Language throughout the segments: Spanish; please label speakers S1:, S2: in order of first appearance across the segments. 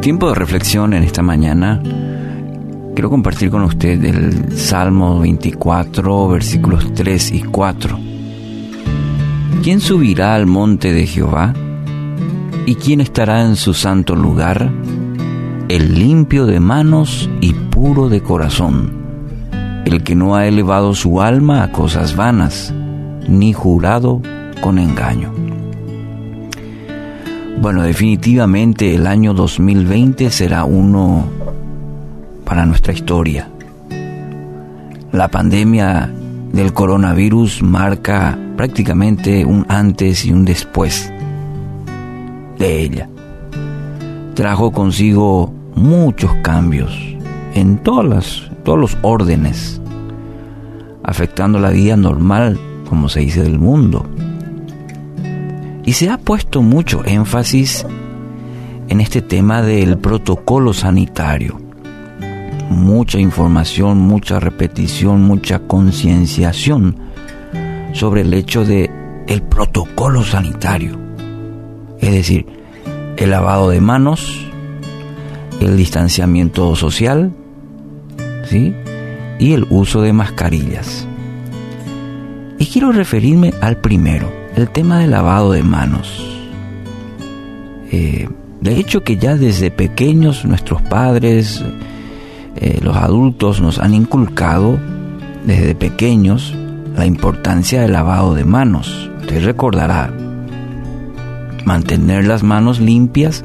S1: tiempo de reflexión en esta mañana, quiero compartir con usted el Salmo 24, versículos 3 y 4. ¿Quién subirá al monte de Jehová? ¿Y quién estará en su santo lugar? El limpio de manos y puro de corazón, el que no ha elevado su alma a cosas vanas, ni jurado con engaño. Bueno, definitivamente el año 2020 será uno para nuestra historia. La pandemia del coronavirus marca prácticamente un antes y un después de ella. Trajo consigo muchos cambios en todas todos los órdenes, afectando la vida normal, como se dice, del mundo y se ha puesto mucho énfasis en este tema del protocolo sanitario. Mucha información, mucha repetición, mucha concienciación sobre el hecho de el protocolo sanitario. Es decir, el lavado de manos, el distanciamiento social, ¿sí? y el uso de mascarillas. Y quiero referirme al primero, el tema del lavado de manos. Eh, de hecho que ya desde pequeños nuestros padres, eh, los adultos nos han inculcado desde pequeños la importancia del lavado de manos. Usted recordará mantener las manos limpias,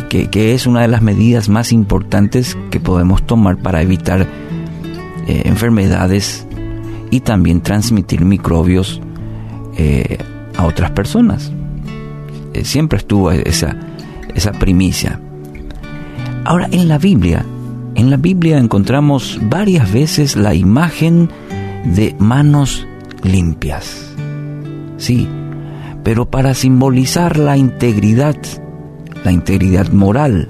S1: que, es una de las medidas más importantes que podemos tomar para evitar eh, enfermedades y también transmitir microbios eh, a otras personas. Eh, siempre estuvo esa, esa primicia. Ahora, en la Biblia, en la Biblia encontramos varias veces la imagen de manos limpias. Sí, pero para simbolizar la integridad, la integridad moral.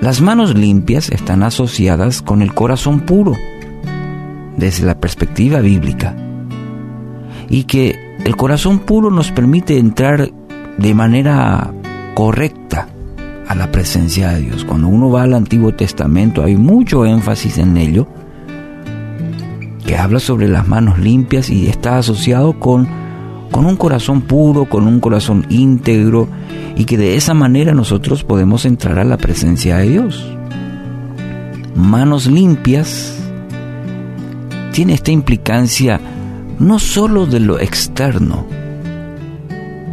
S1: Las manos limpias están asociadas con el corazón puro, desde la perspectiva bíblica y que el corazón puro nos permite entrar de manera correcta a la presencia de Dios. Cuando uno va al Antiguo Testamento hay mucho énfasis en ello, que habla sobre las manos limpias y está asociado con, con un corazón puro, con un corazón íntegro, y que de esa manera nosotros podemos entrar a la presencia de Dios. Manos limpias tiene esta implicancia no sólo de lo externo,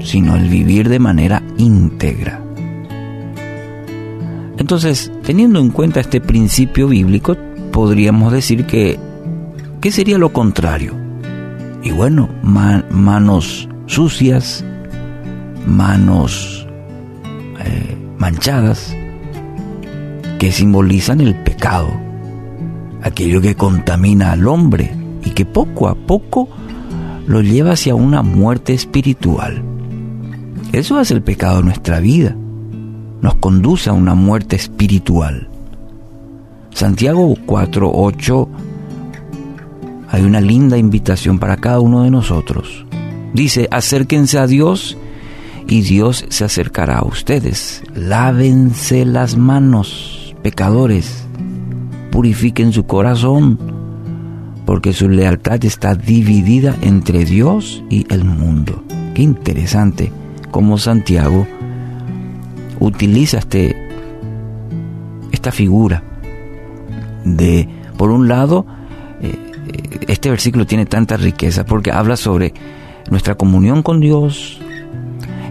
S1: sino el vivir de manera íntegra. Entonces, teniendo en cuenta este principio bíblico, podríamos decir que, ¿qué sería lo contrario? Y bueno, manos sucias, manos manchadas, que simbolizan el pecado, aquello que contamina al hombre y que poco a poco lo lleva hacia una muerte espiritual. Eso es el pecado de nuestra vida. Nos conduce a una muerte espiritual. Santiago 4.8 hay una linda invitación para cada uno de nosotros. Dice, acérquense a Dios y Dios se acercará a ustedes. Lávense las manos, pecadores. Purifiquen su corazón porque su lealtad está dividida entre Dios y el mundo. Qué interesante cómo Santiago utiliza este, esta figura de, por un lado, eh, este versículo tiene tanta riqueza porque habla sobre nuestra comunión con Dios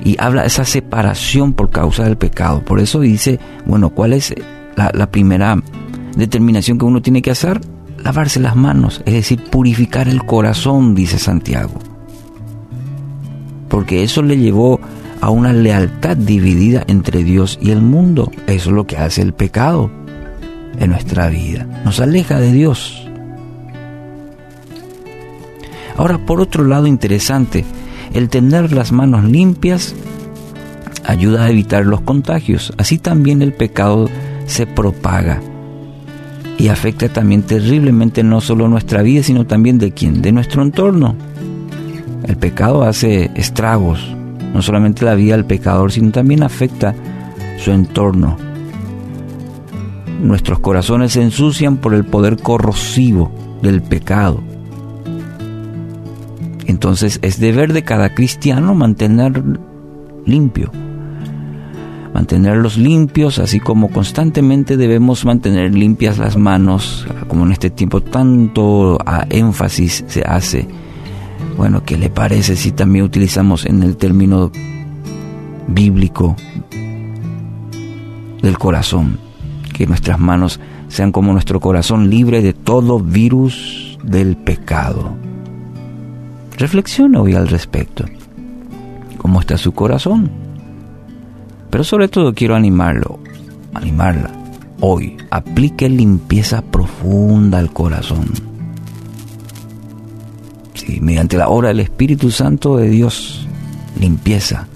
S1: y habla de esa separación por causa del pecado. Por eso dice, bueno, ¿cuál es la, primera determinación que uno tiene que hacer? lavarse las manos, es decir, purificar el corazón, dice Santiago. Porque eso le llevó a una lealtad dividida entre Dios y el mundo. Eso es lo que hace el pecado en nuestra vida. Nos aleja de Dios. Ahora, por otro lado, interesante, el tener las manos limpias ayuda a evitar los contagios. Así también el pecado se propaga y afecta también terriblemente no solo nuestra vida, sino también de quién, de nuestro entorno. El pecado hace estragos, no solamente la vida del pecador, sino también afecta su entorno. Nuestros corazones se ensucian por el poder corrosivo del pecado. Entonces es deber de cada cristiano mantener limpio, mantenerlos limpios, así como constantemente debemos mantener limpias las manos, como en este tiempo tanto a énfasis se hace. Bueno, ¿qué le parece si también utilizamos en el término bíblico del corazón? Que nuestras manos sean como nuestro corazón libre de todo virus del pecado. Reflexione hoy al respecto. ¿Cómo está su corazón? Pero sobre todo quiero animarlo, animarla. Hoy aplique limpieza profunda al corazón. Sí, mediante la obra del Espíritu Santo de Dios, limpieza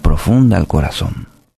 S1: profunda al corazón.